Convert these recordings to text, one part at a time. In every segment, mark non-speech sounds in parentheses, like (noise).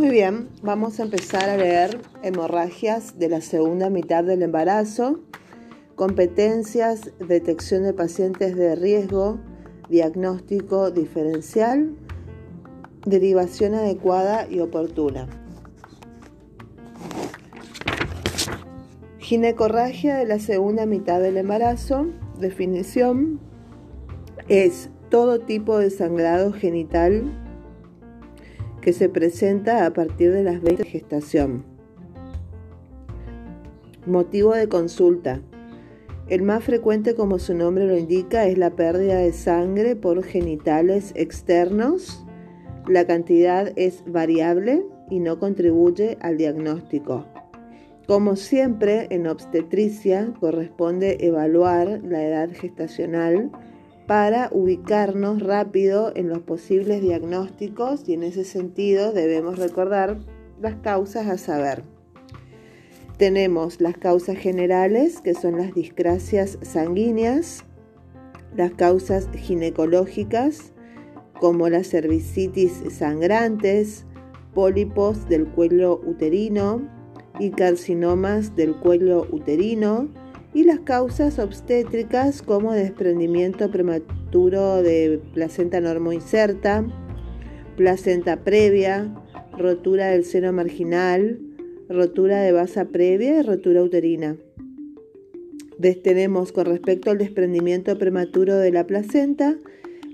Muy bien, vamos a empezar a leer hemorragias de la segunda mitad del embarazo, competencias, detección de pacientes de riesgo, diagnóstico diferencial, derivación adecuada y oportuna. Ginecorragia de la segunda mitad del embarazo, definición, es todo tipo de sangrado genital que se presenta a partir de las 20 de gestación. Motivo de consulta. El más frecuente, como su nombre lo indica, es la pérdida de sangre por genitales externos. La cantidad es variable y no contribuye al diagnóstico. Como siempre, en obstetricia corresponde evaluar la edad gestacional para ubicarnos rápido en los posibles diagnósticos y en ese sentido debemos recordar las causas a saber. Tenemos las causas generales, que son las discrasias sanguíneas, las causas ginecológicas, como las cervicitis sangrantes, pólipos del cuello uterino y carcinomas del cuello uterino, y las causas obstétricas como desprendimiento prematuro de placenta normoinserta, placenta previa, rotura del seno marginal, rotura de basa previa y rotura uterina. Tenemos con respecto al desprendimiento prematuro de la placenta,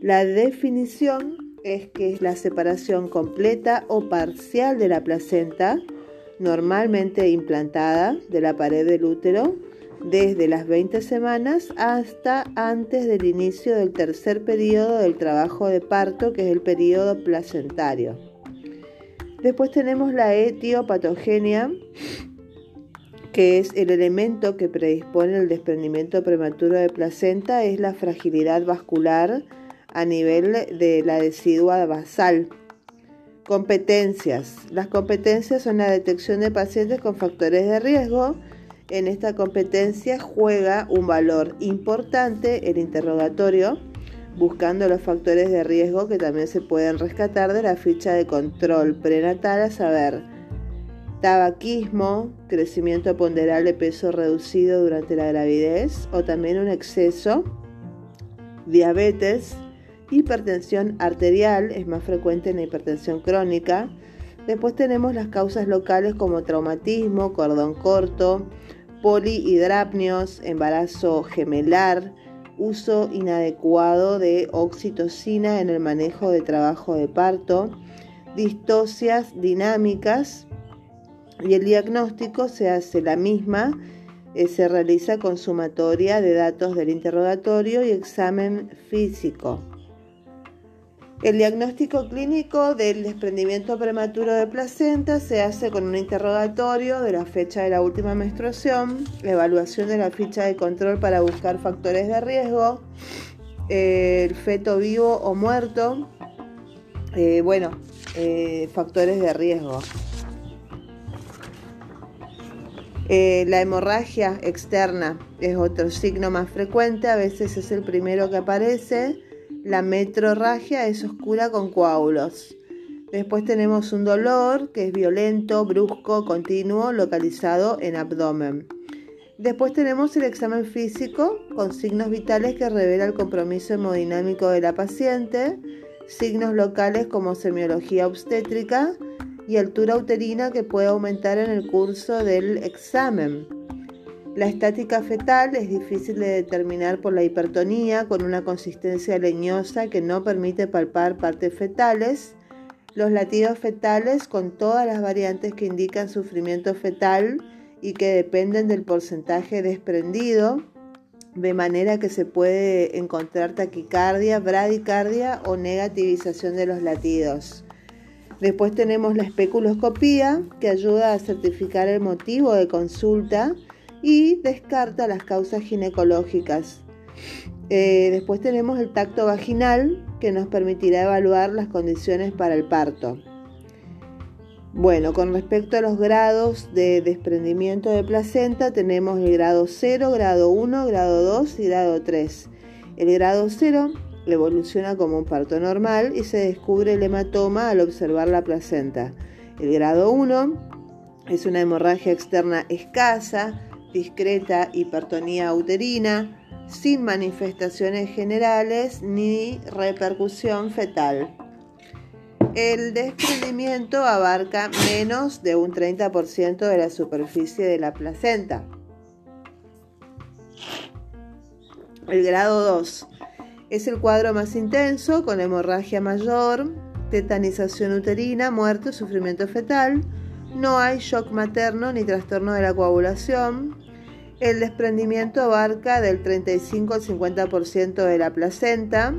la definición es que es la separación completa o parcial de la placenta, normalmente implantada, de la pared del útero desde las 20 semanas hasta antes del inicio del tercer periodo del trabajo de parto, que es el periodo placentario. Después tenemos la etiopatogenia, que es el elemento que predispone el desprendimiento prematuro de placenta, es la fragilidad vascular a nivel de la decidua basal. Competencias. Las competencias son la detección de pacientes con factores de riesgo, en esta competencia juega un valor importante el interrogatorio, buscando los factores de riesgo que también se pueden rescatar de la ficha de control prenatal, a saber, tabaquismo, crecimiento ponderal de peso reducido durante la gravidez o también un exceso, diabetes, hipertensión arterial, es más frecuente en la hipertensión crónica. Después tenemos las causas locales como traumatismo, cordón corto, polihidrapnios, embarazo gemelar, uso inadecuado de oxitocina en el manejo de trabajo de parto, distocias dinámicas y el diagnóstico se hace la misma, eh, se realiza con sumatoria de datos del interrogatorio y examen físico. El diagnóstico clínico del desprendimiento prematuro de placenta se hace con un interrogatorio de la fecha de la última menstruación, la evaluación de la ficha de control para buscar factores de riesgo, el feto vivo o muerto, eh, bueno, eh, factores de riesgo. Eh, la hemorragia externa es otro signo más frecuente, a veces es el primero que aparece la metrorragia es oscura con coágulos. Después tenemos un dolor que es violento, brusco, continuo, localizado en abdomen. Después tenemos el examen físico con signos vitales que revela el compromiso hemodinámico de la paciente, signos locales como semiología obstétrica y altura uterina que puede aumentar en el curso del examen. La estática fetal es difícil de determinar por la hipertonía con una consistencia leñosa que no permite palpar partes fetales. Los latidos fetales con todas las variantes que indican sufrimiento fetal y que dependen del porcentaje desprendido, de manera que se puede encontrar taquicardia, bradicardia o negativización de los latidos. Después tenemos la especuloscopía, que ayuda a certificar el motivo de consulta y descarta las causas ginecológicas. Eh, después tenemos el tacto vaginal que nos permitirá evaluar las condiciones para el parto. Bueno, con respecto a los grados de desprendimiento de placenta, tenemos el grado 0, grado 1, grado 2 y grado 3. El grado 0 evoluciona como un parto normal y se descubre el hematoma al observar la placenta. El grado 1 es una hemorragia externa escasa, discreta hipertonía uterina, sin manifestaciones generales ni repercusión fetal. El desprendimiento abarca menos de un 30% de la superficie de la placenta. El grado 2 es el cuadro más intenso con hemorragia mayor, tetanización uterina, muerte sufrimiento fetal. No hay shock materno ni trastorno de la coagulación. El desprendimiento abarca del 35 al 50% de la placenta.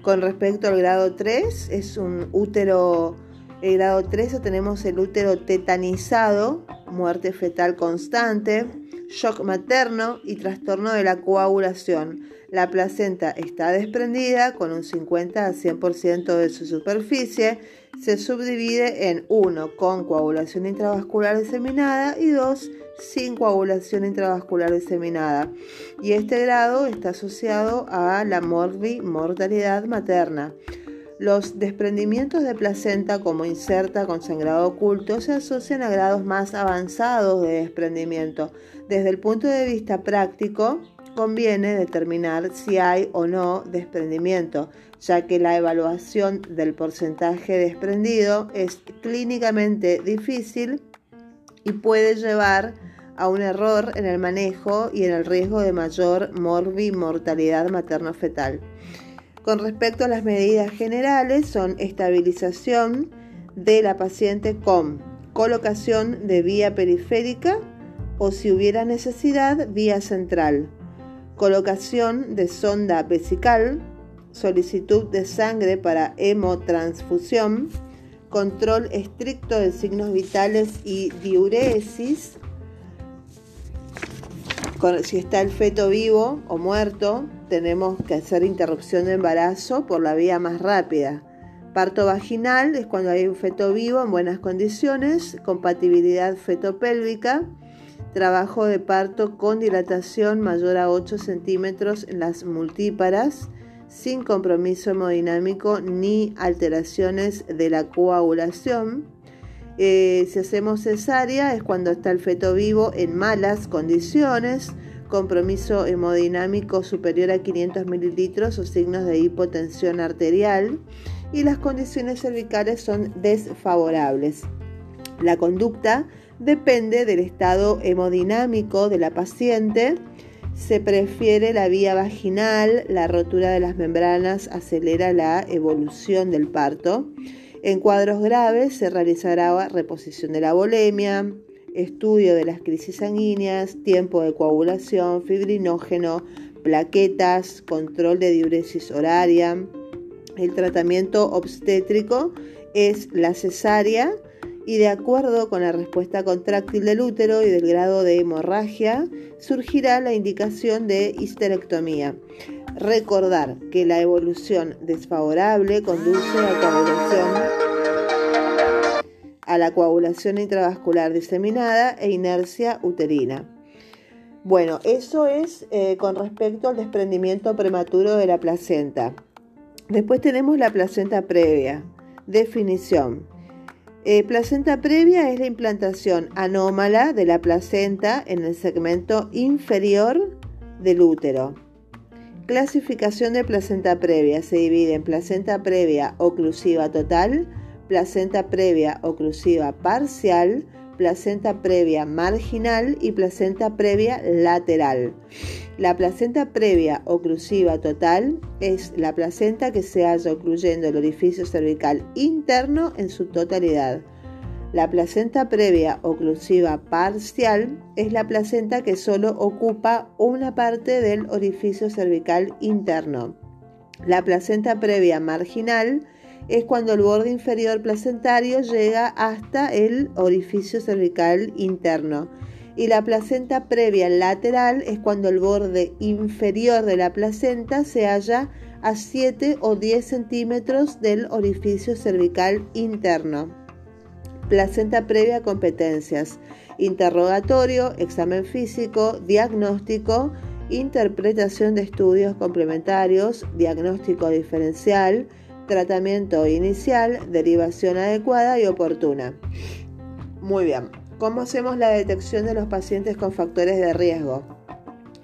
Con respecto al grado 3, es un útero, el grado 3 tenemos el útero tetanizado, muerte fetal constante, shock materno y trastorno de la coagulación. La placenta está desprendida con un 50 a 100% de su superficie. Se subdivide en 1 con coagulación intravascular diseminada y 2 sin coagulación intravascular diseminada. Y este grado está asociado a la mortalidad materna. Los desprendimientos de placenta como inserta con sangrado oculto se asocian a grados más avanzados de desprendimiento. Desde el punto de vista práctico, conviene determinar si hay o no desprendimiento, ya que la evaluación del porcentaje desprendido es clínicamente difícil y puede llevar a un error en el manejo y en el riesgo de mayor morbi-mortalidad materno-fetal. Con respecto a las medidas generales, son estabilización de la paciente con colocación de vía periférica o si hubiera necesidad, vía central, colocación de sonda vesical, solicitud de sangre para hemotransfusión, control estricto de signos vitales y diuresis, si está el feto vivo o muerto, tenemos que hacer interrupción de embarazo por la vía más rápida. Parto vaginal es cuando hay un feto vivo en buenas condiciones, compatibilidad fetopélvica, trabajo de parto con dilatación mayor a 8 centímetros en las multíparas, sin compromiso hemodinámico ni alteraciones de la coagulación. Eh, si hacemos cesárea es cuando está el feto vivo en malas condiciones, compromiso hemodinámico superior a 500 mililitros o signos de hipotensión arterial y las condiciones cervicales son desfavorables. La conducta depende del estado hemodinámico de la paciente. Se prefiere la vía vaginal, la rotura de las membranas acelera la evolución del parto. En cuadros graves se realizará reposición de la bolemia, estudio de las crisis sanguíneas, tiempo de coagulación, fibrinógeno, plaquetas, control de diuresis horaria. El tratamiento obstétrico es la cesárea y de acuerdo con la respuesta contráctil del útero y del grado de hemorragia, surgirá la indicación de histerectomía. Recordar que la evolución desfavorable conduce a coagulación a la coagulación intravascular diseminada e inercia uterina. Bueno, eso es eh, con respecto al desprendimiento prematuro de la placenta. Después tenemos la placenta previa. Definición. Eh, placenta previa es la implantación anómala de la placenta en el segmento inferior del útero. Clasificación de placenta previa. Se divide en placenta previa oclusiva total, placenta previa oclusiva parcial, placenta previa marginal y placenta previa lateral. La placenta previa oclusiva total es la placenta que se halla ocluyendo el orificio cervical interno en su totalidad. La placenta previa oclusiva parcial es la placenta que solo ocupa una parte del orificio cervical interno. La placenta previa marginal es cuando el borde inferior placentario llega hasta el orificio cervical interno. Y la placenta previa lateral es cuando el borde inferior de la placenta se halla a 7 o 10 centímetros del orificio cervical interno. Placenta previa competencias. Interrogatorio, examen físico, diagnóstico, interpretación de estudios complementarios, diagnóstico diferencial, tratamiento inicial, derivación adecuada y oportuna. Muy bien, ¿cómo hacemos la detección de los pacientes con factores de riesgo?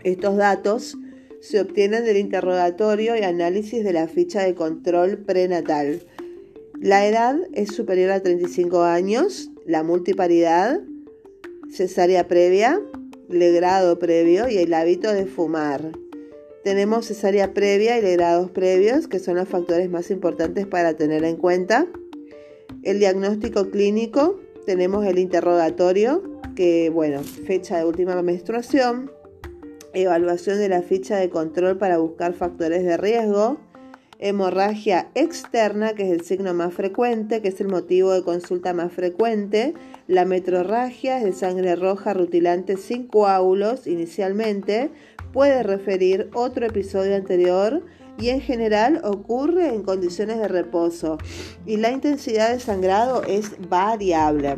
Estos datos se obtienen del interrogatorio y análisis de la ficha de control prenatal. La edad es superior a 35 años, la multiparidad, cesárea previa, legrado previo y el hábito de fumar. Tenemos cesárea previa y legrados previos, que son los factores más importantes para tener en cuenta. El diagnóstico clínico, tenemos el interrogatorio, que bueno, fecha de última menstruación, evaluación de la ficha de control para buscar factores de riesgo, hemorragia externa, que es el signo más frecuente, que es el motivo de consulta más frecuente, la metrorragia es de sangre roja rutilante sin coágulos inicialmente, puede referir otro episodio anterior y en general ocurre en condiciones de reposo y la intensidad de sangrado es variable.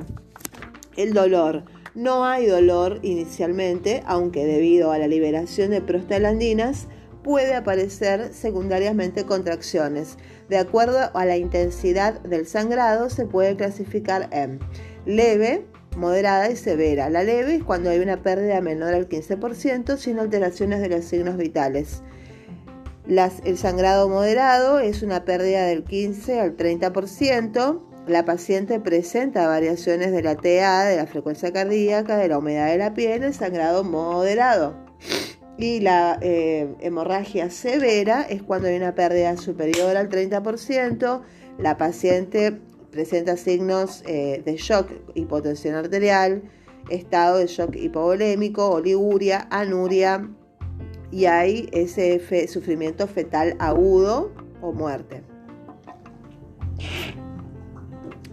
El dolor. No hay dolor inicialmente, aunque debido a la liberación de prostaglandinas puede aparecer secundariamente contracciones. De acuerdo a la intensidad del sangrado se puede clasificar en leve, moderada y severa. La leve es cuando hay una pérdida menor al 15% sin alteraciones de los signos vitales. el sangrado moderado es una pérdida del 15 al 30%. La paciente presenta variaciones de la TA, de la frecuencia cardíaca, de la humedad de la piel, el sangrado moderado. Y la eh, hemorragia severa es cuando hay una pérdida superior al 30%. La paciente presenta signos eh, de shock, hipotensión arterial, estado de shock hipovolémico, oliguria, anuria y hay ese sufrimiento fetal agudo o muerte.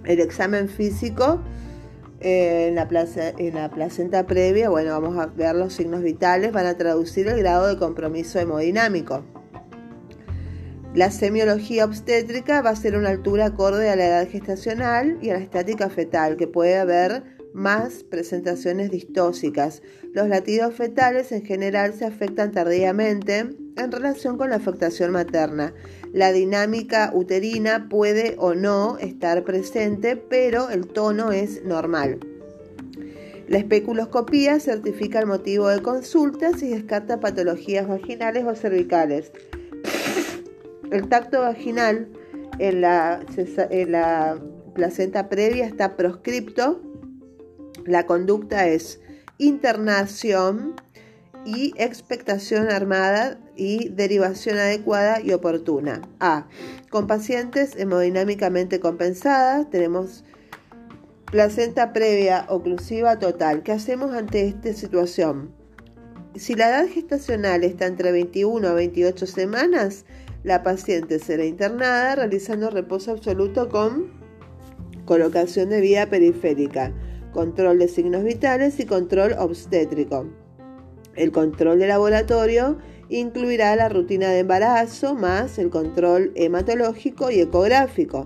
El examen físico eh, en, la en la placenta previa, bueno, vamos a ver los signos vitales, van a traducir el grado de compromiso hemodinámico. La semiología obstétrica va a ser una altura acorde a la edad gestacional y a la estática fetal, que puede haber más presentaciones distóxicas. Los latidos fetales en general se afectan tardíamente en relación con la afectación materna. La dinámica uterina puede o no estar presente, pero el tono es normal. La especuloscopía certifica el motivo de consultas y descarta patologías vaginales o cervicales. El tacto vaginal en la, placenta previa está proscripto. La conducta es internación y expectación armada y derivación adecuada y oportuna. A. Con pacientes hemodinámicamente compensadas tenemos placenta previa oclusiva total. ¿Qué hacemos ante esta situación? Si la edad gestacional está entre 21 a 28 semanas, la paciente será internada realizando reposo absoluto con colocación de vía periférica, control de signos vitales y control obstétrico. El control de laboratorio incluirá la rutina de embarazo más el control hematológico y ecográfico.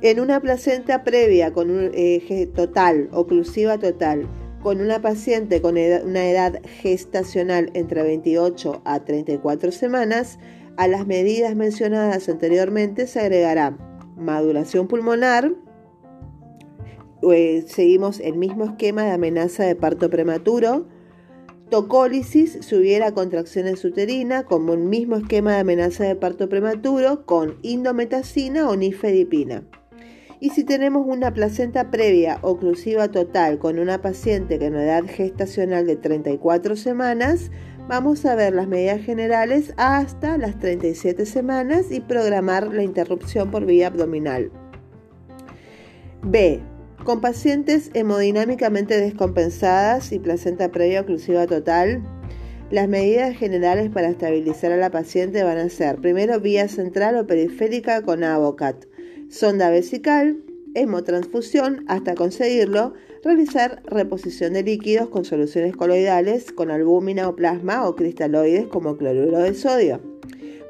En una placenta previa con un eje total, oclusiva total, con una paciente con una edad gestacional entre 28 a 34 semanas, a las medidas mencionadas anteriormente se agregará maduración pulmonar, eh, seguimos el mismo esquema de amenaza de parto prematuro, tocólisis si hubiera contracciones uterinas, como el mismo esquema de amenaza de parto prematuro con indometacina o nifedipina. Y si tenemos una placenta previa oclusiva total con una paciente con edad gestacional de 34 semanas, vamos a ver las medidas generales hasta las 37 semanas y programar la interrupción por vía abdominal. B. Con pacientes hemodinámicamente descompensadas y placenta previa oclusiva total, las medidas generales para estabilizar a la paciente van a ser primero vía central o periférica con AVOCAT sonda vesical, hemotransfusión hasta conseguirlo, realizar reposición de líquidos con soluciones coloidales con albúmina o plasma o cristaloides como cloruro de sodio.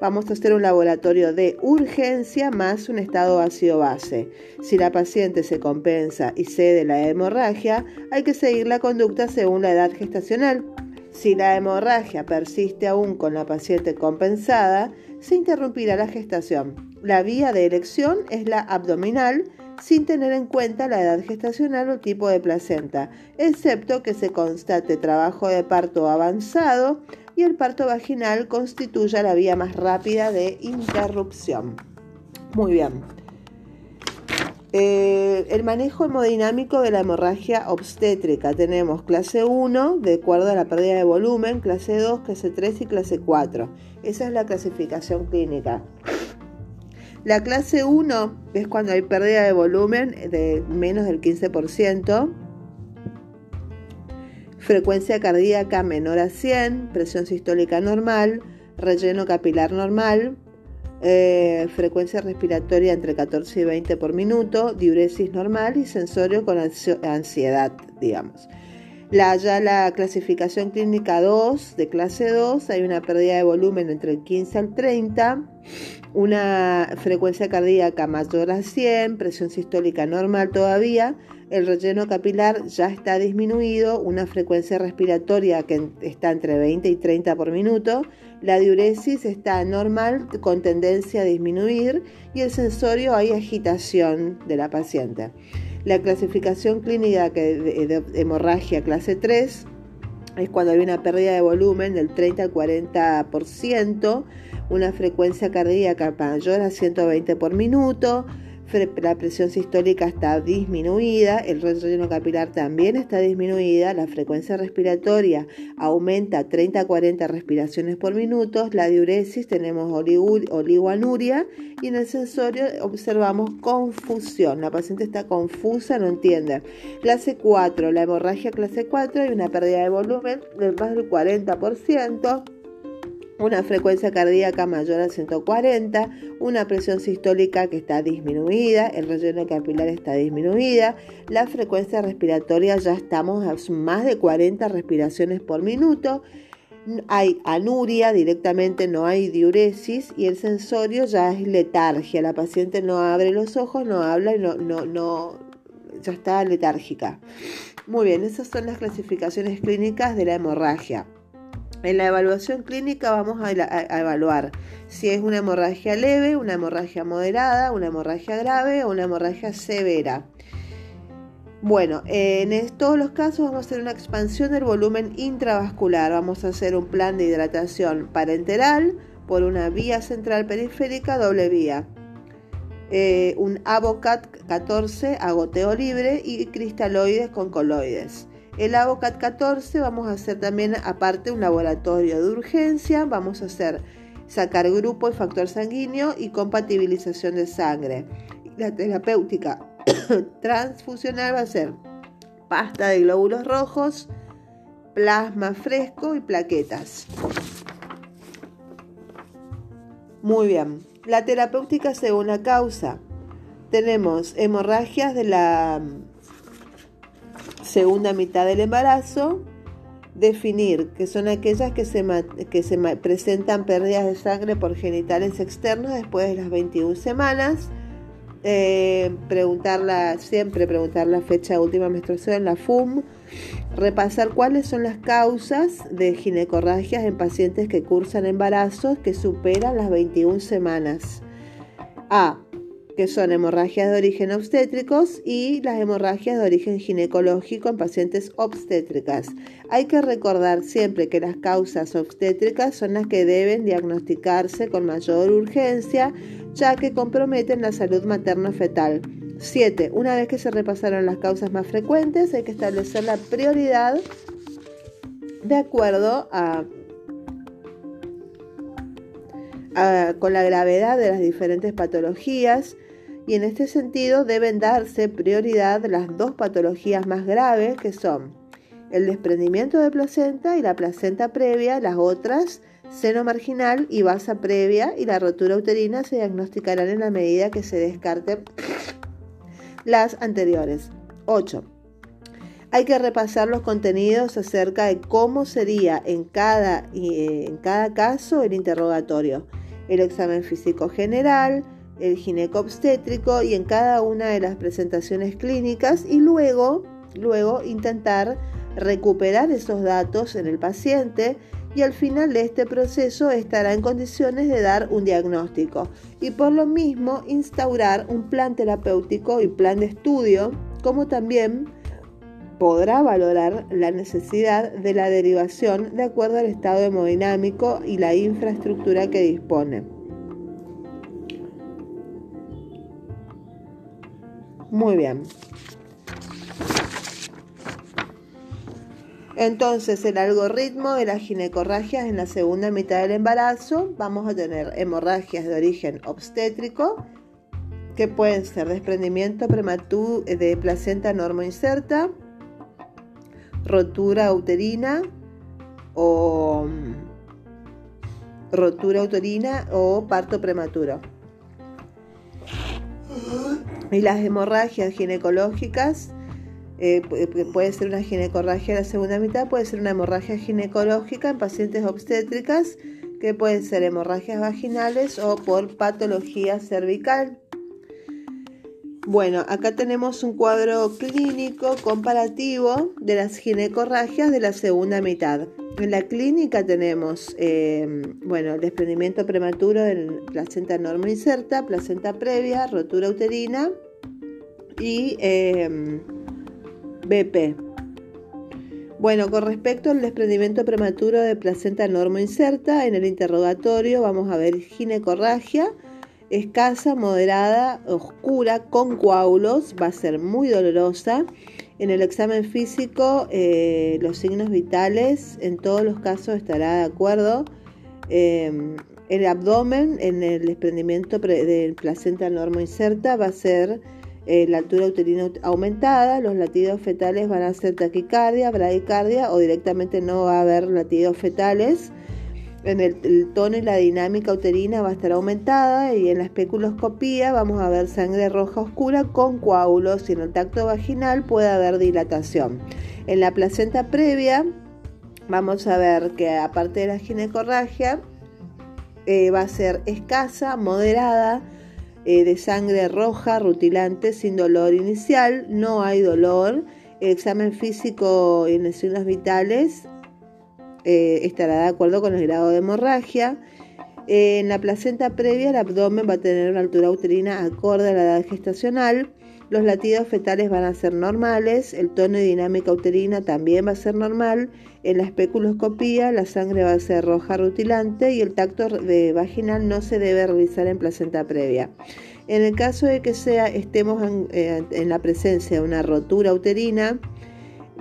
Vamos a hacer un laboratorio de urgencia más un estado ácido base. Si la paciente se compensa y cede la hemorragia, hay que seguir la conducta según la edad gestacional. Si la hemorragia persiste aún con la paciente compensada, se interrumpirá la gestación. La vía de elección es la abdominal sin tener en cuenta la edad gestacional o tipo de placenta, excepto que se constate trabajo de parto avanzado y el parto vaginal constituya la vía más rápida de interrupción. Muy bien. Eh, el manejo hemodinámico de la hemorragia obstétrica. Tenemos clase 1, de acuerdo a la pérdida de volumen, clase 2, clase 3 y clase 4. Esa es la clasificación clínica. La clase 1 es cuando hay pérdida de volumen de menos del 15%, frecuencia cardíaca menor a 100, presión sistólica normal, relleno capilar normal, eh, frecuencia respiratoria entre 14 y 20 por minuto, diuresis normal y sensorio con ansiedad, digamos. La, ya la clasificación clínica 2 de clase 2 hay una pérdida de volumen entre el 15 al 30, una frecuencia cardíaca mayor a 100, presión sistólica normal todavía, el relleno capilar ya está disminuido, una frecuencia respiratoria que está entre 20 y 30 por minuto, la diuresis está normal con tendencia a disminuir y el sensorio hay agitación de la paciente. La clasificación clínica de hemorragia clase 3 es cuando hay una pérdida de volumen del 30 al 40%, una frecuencia cardíaca mayor a 120 por minuto, la presión sistólica está disminuida, el relleno capilar también está disminuida, la frecuencia respiratoria aumenta 30 a 40 respiraciones por minuto, la diuresis tenemos oligoanuria y en el sensorio observamos confusión, la paciente está confusa, no entiende. Clase 4, la hemorragia clase 4 hay una pérdida de volumen del más del 40% una frecuencia cardíaca mayor a 140, una presión sistólica que está disminuida, el relleno capilar está disminuida, la frecuencia respiratoria ya estamos a más de 40 respiraciones por minuto, hay anuria directamente, no hay diuresis y el sensorio ya es letargia, la paciente no abre los ojos, no habla y no, no, no, ya está letárgica. Muy bien, esas son las clasificaciones clínicas de la hemorragia. En la evaluación clínica vamos a, evaluar si es una hemorragia leve, una hemorragia moderada, una hemorragia grave o una hemorragia severa. Bueno, en todos los casos vamos a hacer una expansión del volumen intravascular. Vamos a hacer un plan de hidratación parenteral por una vía central periférica doble vía. Eh, un Avocat 14 a goteo libre y cristaloides con coloides. El AVOCAT 14 vamos a hacer también aparte un laboratorio de urgencia, vamos a hacer sacar grupo y factor sanguíneo y compatibilización de sangre. La terapéutica (coughs) transfusional va a ser pasta de glóbulos rojos, plasma fresco y plaquetas. Muy bien, la terapéutica según la causa. Tenemos hemorragias de la segunda mitad del embarazo, definir que son aquellas que se, que se presentan pérdidas de sangre por genitales externos después de las 21 semanas. Eh, preguntarla, siempre preguntar la fecha de última menstruación, la FUM, repasar cuáles son las causas de ginecorragias en pacientes que cursan embarazos que superan las 21 semanas. A que son hemorragias de origen obstétricos y las hemorragias de origen ginecológico en pacientes obstétricas. Hay que recordar siempre que las causas obstétricas son las que deben diagnosticarse con mayor urgencia, ya que comprometen la salud materno-fetal. 7. Una vez que se repasaron las causas más frecuentes, hay que establecer la prioridad de acuerdo a con la gravedad de las diferentes patologías y en este sentido deben darse prioridad las dos patologías más graves que son el desprendimiento de placenta y la placenta previa, las otras seno marginal y basa previa y la rotura uterina se diagnosticarán en la medida que se descarten (sniffs) las anteriores. 8. Hay que repasar los contenidos acerca de cómo sería en cada, eh, en cada caso el interrogatorio, el examen físico general, el ginecobstétrico y en cada una de las presentaciones clínicas y luego, luego intentar recuperar esos datos en el paciente y al final de este proceso estará en condiciones de dar un diagnóstico y por lo mismo instaurar un plan terapéutico y plan de estudio, como también podrá valorar la necesidad de la derivación de acuerdo al estado hemodinámico y la infraestructura que dispone. Muy bien. Entonces, el algoritmo de las ginecorragias en la segunda mitad del embarazo, vamos a tener hemorragias de origen obstétrico, que pueden ser desprendimiento prematuro de placenta inserta, rotura uterina o mm, rotura uterina o parto prematuro. Y las hemorragias ginecológicas eh, puede ser una ginecorragia en la segunda mitad, puede ser una hemorragia ginecológica en pacientes obstétricas, que pueden ser hemorragias vaginales o por patología cervical. Bueno, acá tenemos un cuadro clínico comparativo de las ginecorragias de la segunda mitad. En la clínica tenemos, eh, bueno, desprendimiento prematuro de placenta norma inserta, placenta previa, rotura uterina y eh, BP. Bueno, con respecto al desprendimiento prematuro de placenta normo inserta, en el interrogatorio vamos a ver ginecorragia escasa, moderada, oscura, con coágulos, va a ser muy dolorosa. En el examen físico, eh, los signos vitales en todos los casos estará de acuerdo. Eh, el abdomen en el desprendimiento de placenta normo inserta va a ser eh, la altura uterina aumentada, los latidos fetales van a ser taquicardia, bradicardia o directamente no va a haber latidos fetales. En el, tono y la dinámica uterina va a estar aumentada y en la especuloscopía vamos a ver sangre roja oscura con coágulos y en el tacto vaginal puede haber dilatación. En la placenta previa vamos a ver que aparte de la ginecorragia eh, va a ser escasa, moderada, eh, de sangre roja, rutilante, sin dolor inicial, no hay dolor. Examen físico y lesiones vitales eh, estará de acuerdo con el grado de hemorragia. Eh, en la placenta previa, el abdomen va a tener una altura uterina acorde a la edad gestacional. Los latidos fetales van a ser normales, el tono y dinámica uterina también va a ser normal. En la especuloscopía, la sangre va a ser roja rutilante y el tacto de vaginal no se debe realizar en placenta previa. En el caso de que sea, estemos en, eh, en la presencia de una rotura uterina,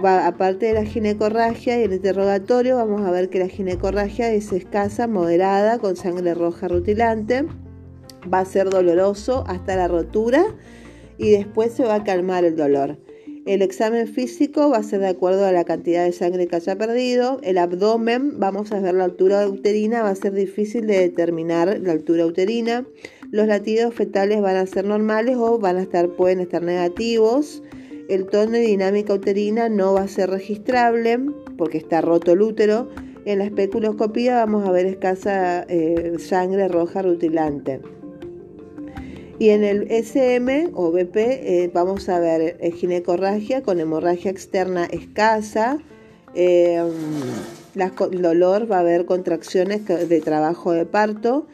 aparte de la ginecorragia y el interrogatorio, vamos a ver que la ginecorragia es escasa, moderada, con sangre roja rutilante. Va a ser doloroso hasta la rotura y después se va a calmar el dolor. El examen físico va a ser de acuerdo a la cantidad de sangre que haya perdido. El abdomen, vamos a ver la altura uterina, va a ser difícil de determinar la altura uterina. Los latidos fetales van a ser normales o van a estar, pueden estar negativos. El tono y dinámica uterina no va a ser registrable porque está roto el útero. En la especuloscopía vamos a ver escasa eh, sangre roja rutilante. Y en el SM o BP eh, vamos a ver eh, ginecorragia con hemorragia externa escasa. el dolor va a haber contracciones de trabajo de parto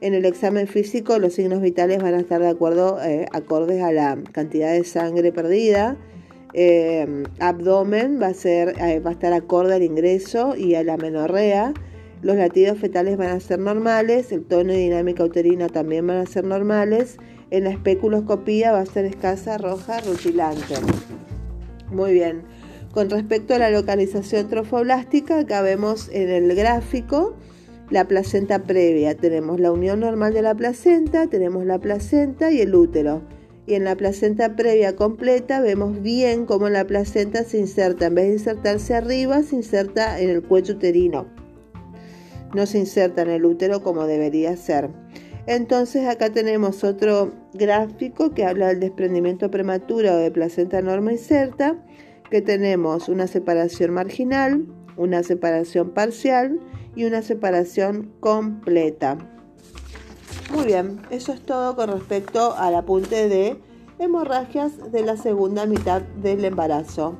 en el examen físico los signos vitales van a estar de acuerdo, eh, acordes a la cantidad de sangre perdida. Eh, abdomen va a, ser, eh, va a estar acorde al ingreso y a la menorrea. Los latidos fetales van a ser normales, el tono y dinámica uterina también van a ser normales. En la especuloscopía va a ser escasa, roja, rutilante. Muy bien. Con respecto a la localización trofoblástica, acá vemos en el gráfico la placenta previa. Tenemos la unión normal de la placenta, tenemos la placenta y el útero. Y en la placenta previa completa vemos bien cómo la placenta se inserta. En vez de insertarse arriba, se inserta en el cuello uterino. No se inserta en el útero como debería ser. Entonces acá tenemos otro gráfico que habla del desprendimiento prematuro de placenta norma inserta, que tenemos una separación marginal, una separación parcial y una separación completa. Muy bien, eso es todo con respecto al apunte de hemorragias de la segunda mitad del embarazo.